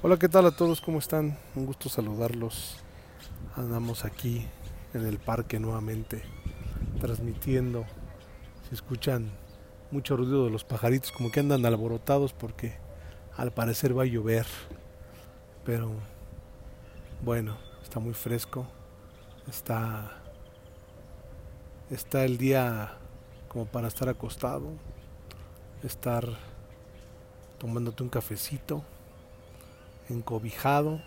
Hola, ¿qué tal a todos? ¿Cómo están? Un gusto saludarlos. Andamos aquí en el parque nuevamente, transmitiendo. Se escuchan mucho ruido de los pajaritos, como que andan alborotados porque al parecer va a llover. Pero bueno, está muy fresco. Está está el día como para estar acostado, estar tomándote un cafecito encobijado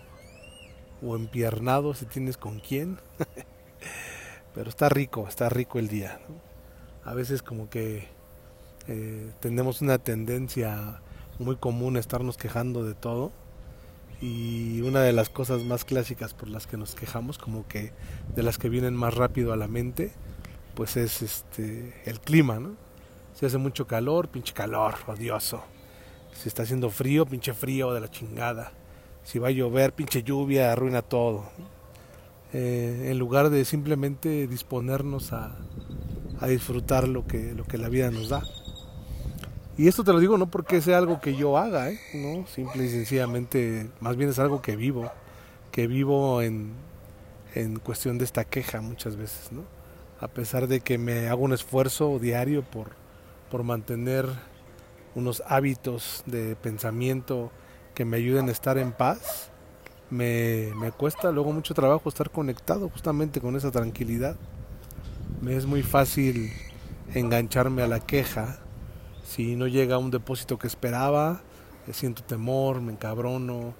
o empiernado si tienes con quién. Pero está rico, está rico el día. A veces como que eh, tenemos una tendencia muy común a estarnos quejando de todo. Y una de las cosas más clásicas por las que nos quejamos, como que de las que vienen más rápido a la mente, pues es este el clima, ¿no? Si hace mucho calor, pinche calor, odioso. Si está haciendo frío, pinche frío de la chingada si va a llover, pinche lluvia, arruina todo. Eh, en lugar de simplemente disponernos a, a, disfrutar lo que, lo que la vida nos da. Y esto te lo digo no porque sea algo que yo haga, ¿eh? no, simple y sencillamente, más bien es algo que vivo, que vivo en, en cuestión de esta queja muchas veces, ¿no? A pesar de que me hago un esfuerzo diario por, por mantener unos hábitos de pensamiento que me ayuden a estar en paz, me, me cuesta luego mucho trabajo estar conectado justamente con esa tranquilidad. Me es muy fácil engancharme a la queja. Si no llega un depósito que esperaba, eh, siento temor, me encabrono,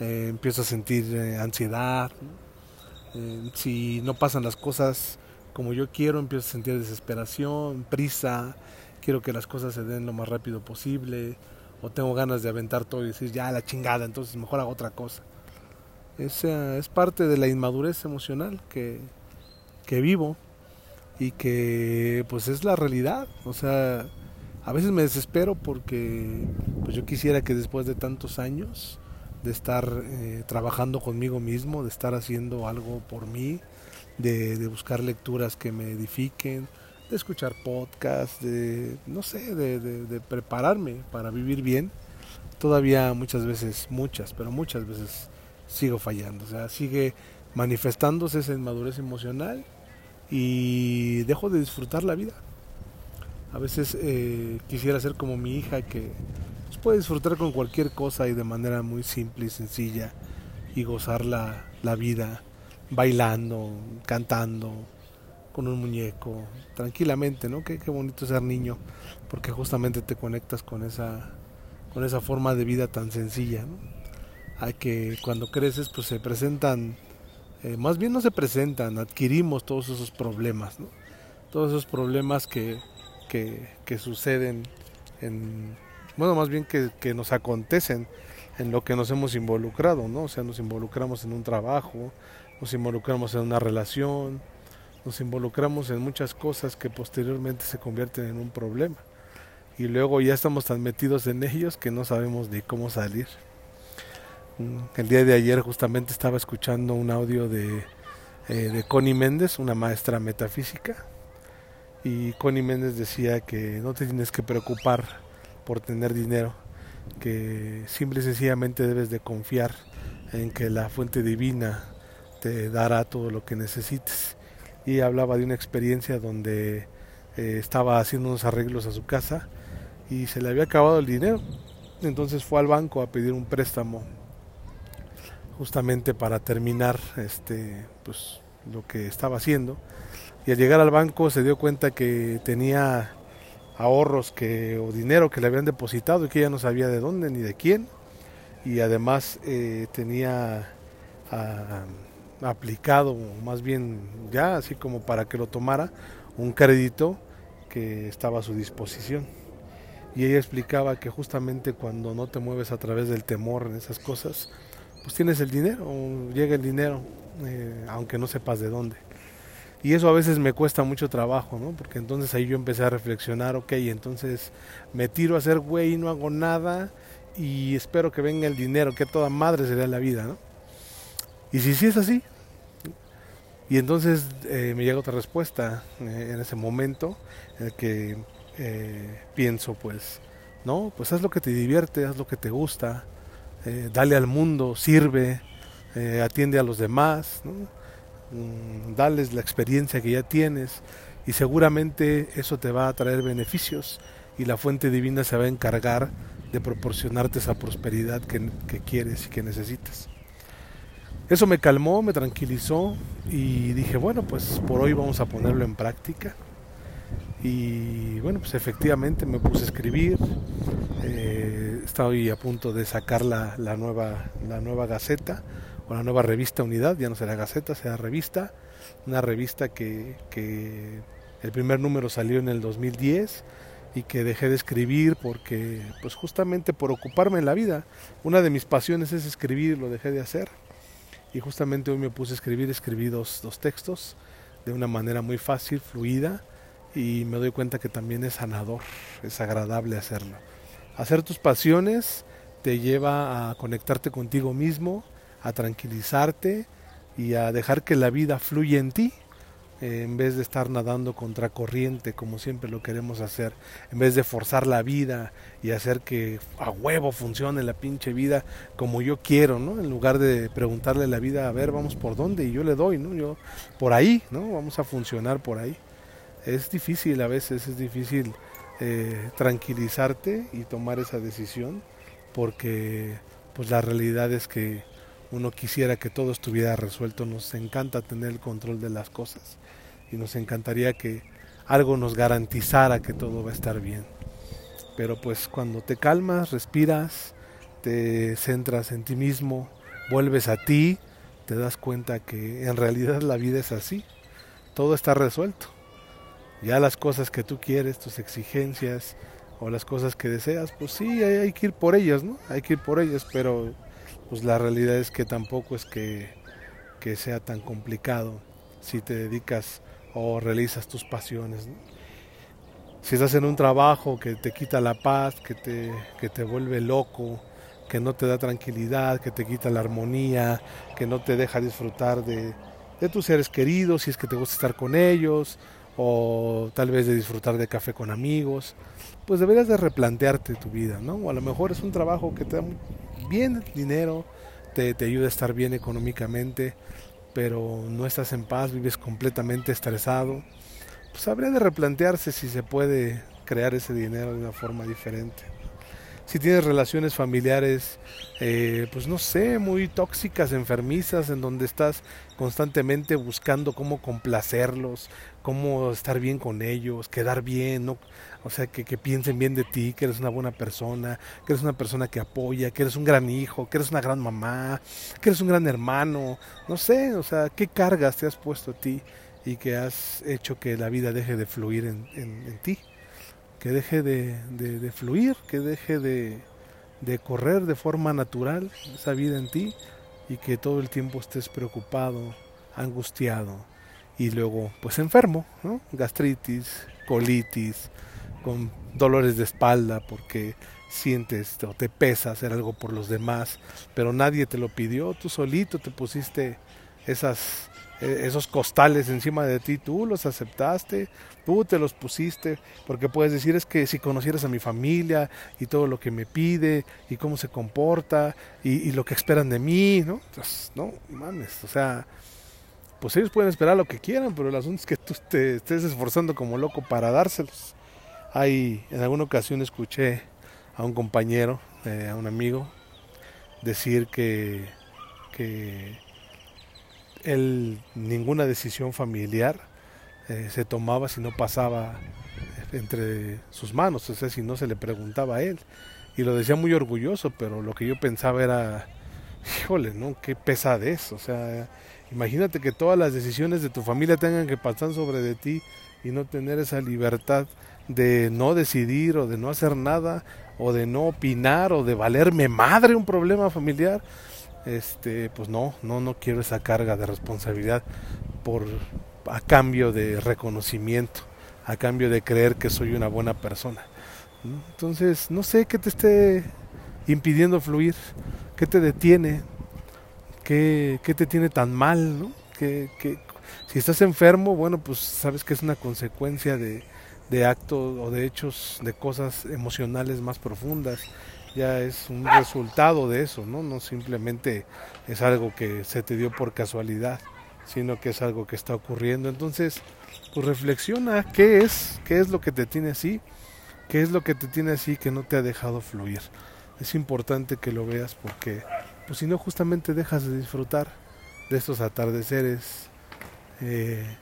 eh, empiezo a sentir eh, ansiedad. si no pasan las cosas como yo quiero, empiezo a sentir desesperación, prisa, quiero que las cosas se den lo más rápido posible o tengo ganas de aventar todo y decir ya la chingada, entonces mejor hago otra cosa. Esa es parte de la inmadurez emocional que, que vivo y que pues es la realidad. O sea, a veces me desespero porque pues yo quisiera que después de tantos años de estar eh, trabajando conmigo mismo, de estar haciendo algo por mí, de, de buscar lecturas que me edifiquen, de escuchar podcasts, de, no sé, de, prepararme para vivir bien. Todavía muchas veces, muchas, pero muchas veces sigo fallando. O sea, sigue manifestándose esa inmadurez emocional y dejo de disfrutar la vida. A veces eh, quisiera ser como mi hija que pues, puede disfrutar con cualquier cosa y de manera muy simple y sencilla y gozar la, la vida bailando, cantando, con un muñeco, tranquilamente, ¿no? Qué, qué bonito ser niño, porque justamente te conectas con esa, con esa forma de vida tan sencilla, ¿no? Hay que cuando creces, pues se presentan, eh, más bien no se presentan, adquirimos todos esos problemas, ¿no? Todos esos problemas que, que, que suceden en, bueno, más bien que, que nos acontecen en lo que nos hemos involucrado, ¿no? O sea, nos involucramos en un trabajo, nos involucramos en una relación, nos involucramos en muchas cosas que posteriormente se convierten en un problema. Y luego ya estamos tan metidos en ellos que no sabemos ni cómo salir. Mm, el día de ayer justamente estaba escuchando un audio de, eh, de Connie Méndez, una maestra metafísica, y Connie Méndez decía que no te tienes que preocupar por tener dinero, que simple y sencillamente debes de confiar en que la fuente divina te dará todo lo que necesites y hablaba de una experiencia donde eh, estaba haciendo unos arreglos a su casa y se le había acabado el dinero. Entonces fue al banco a pedir un préstamo justamente para terminar este pues lo que estaba haciendo y al llegar al banco se dio cuenta que tenía ahorros que o dinero que le habían depositado y que ella no sabía de dónde ni de quién y además eh, tenía ah, aplicado, más bien ya así como para que lo tomara, un crédito que estaba a su disposición. Y ella explicaba que justamente cuando no te mueves a través del temor en esas cosas, pues tienes el dinero, llega el dinero, eh, aunque no sepas de dónde. Y eso a veces me cuesta mucho trabajo, ¿no? Porque entonces ahí yo empecé a reflexionar, ok, entonces me tiro a hacer güey no hago nada y espero que venga el dinero, que toda madre sería la vida, ¿no? Y si sí es así, y entonces eh, me llega otra respuesta eh, en ese momento en el que eh, pienso, pues, no, pues haz lo que te divierte, haz lo que te gusta, dale al mundo, sirve, atiende a los demás. Mm, dales la experiencia que ya tienes y seguramente eso te va a traer beneficios y la fuente divina se va a encargar de proporcionarte esa prosperidad que quieres y que necesitas. Eso me calmó, me tranquilizó y dije, bueno, pues por hoy vamos a ponerlo en práctica. Y bueno, pues efectivamente me puse a escribir. Eh, estoy a punto de sacar la, la, nueva, la nueva Gaceta o la nueva revista Unidad, ya no será Gaceta, será revista. Una revista que, que el primer número salió en el 2010 y que dejé de escribir porque, pues justamente por ocuparme en la vida. Una de mis pasiones es escribir, lo dejé de hacer. Y justamente hoy me puse a escribir, escribí dos, dos textos de una manera muy fácil, fluida y me doy cuenta que también es sanador, es agradable hacerlo. Hacer tus pasiones te lleva a conectarte contigo mismo, a tranquilizarte y a dejar que la vida fluya en ti en vez de estar nadando contra corriente como siempre lo queremos hacer, en vez de forzar la vida y hacer que a huevo funcione la pinche vida como yo quiero, ¿no? En lugar de preguntarle a la vida, a ver, vamos por dónde y yo le doy, ¿no? Yo por ahí, ¿no? Vamos a funcionar por ahí es difícil a veces, es difícil eh, tranquilizarte y tomar esa decisión porque pues la realidad es que uno quisiera que todo estuviera resuelto, nos encanta tener el control de las cosas y nos encantaría que algo nos garantizara que todo va a estar bien. Pero pues cuando te calmas, respiras, te centras en ti mismo, vuelves a ti, te das cuenta que en realidad la vida es así, todo está resuelto. Ya las cosas que tú quieres, tus exigencias o las cosas que deseas, pues sí, hay, que ir por ellas, ¿no? Hay que ir por ellas, pero pues la realidad es que tampoco es que, que sea tan complicado si te dedicas o realizas tus pasiones. Si estás en un trabajo que te quita la paz, que te, que te vuelve loco, que no te da tranquilidad, que te quita la armonía, que no te deja disfrutar de, de tus seres queridos, si es que te gusta estar con ellos, o tal vez de disfrutar de café con amigos, pues deberías de replantearte tu vida, ¿no? O a lo mejor es un trabajo que te da bien dinero, te, te ayuda a estar bien económicamente, pero no estás en paz, vives completamente estresado, pues habría de replantearse si se puede crear ese dinero de una forma diferente si tienes relaciones familiares, eh, pues no sé, muy tóxicas, enfermizas, en donde estás constantemente buscando cómo complacerlos, cómo estar bien con ellos, quedar bien, ¿no? O sea, que, que, piensen bien de ti, que eres una buena persona, que eres una persona que apoya, que eres un gran hijo, que eres una gran mamá, que eres un gran hermano, no sé, o sea, qué cargas te has puesto a ti y que has hecho que la vida deje de fluir en, en, en ti que deje de, fluir, que deje de, correr de forma natural esa vida en ti y que todo el tiempo estés preocupado, angustiado y luego pues enfermo, ¿no? gastritis, colitis, con dolores de espalda porque sientes o te pesa hacer algo por los demás, pero nadie te lo pidió, tú solito te pusiste esas esos costales encima de ti, tú los aceptaste, tú te los pusiste, porque puedes decir es que si conocieras a mi familia y todo lo que me pide y cómo se comporta y, lo que esperan de mí, ¿no? Pues, no, mames, o sea, pues ellos pueden esperar lo que quieran, pero el asunto es que tú te estés esforzando como loco para dárselos. Hay, en alguna ocasión escuché a un compañero, eh, a un amigo, decir que, que él ninguna decisión familiar eh, se tomaba si no pasaba entre sus manos, o sea, si no se le preguntaba a él. Y lo decía muy orgulloso, pero lo que yo pensaba era, híjole, ¿no? Qué pesadez, o sea, imagínate que todas las decisiones de tu familia tengan que pasar sobre de ti y no tener esa libertad de no decidir o de no hacer nada o de no opinar o de valerme madre un problema familiar este pues no no no quiero esa carga de responsabilidad por a cambio de reconocimiento a cambio de creer que soy una buena persona entonces no sé qué te esté impidiendo fluir qué te detiene qué, qué te tiene tan mal ¿no? que, que si estás enfermo bueno pues sabes que es una consecuencia de, de actos o de hechos de cosas emocionales más profundas ya es un resultado de eso, ¿no? No simplemente es algo que se te dio por casualidad, sino que es algo que está ocurriendo. Entonces, pues reflexiona qué es, qué es lo que te tiene así, qué es lo que te tiene así que no te ha dejado fluir. Es importante que lo veas porque, pues si no, justamente dejas de disfrutar de estos atardeceres eh,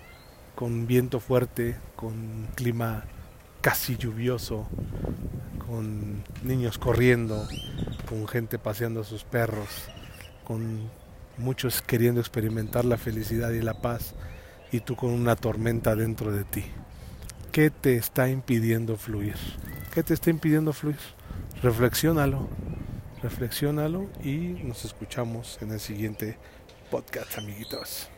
con viento fuerte, con clima casi lluvioso, con niños corriendo, con gente paseando a sus perros, con muchos queriendo experimentar la felicidad y la paz y tú con una tormenta dentro de ti. ¿Qué te está impidiendo fluir? ¿Qué te está impidiendo fluir? Reflexiónalo, reflexiónalo y nos escuchamos en el siguiente podcast, amiguitos.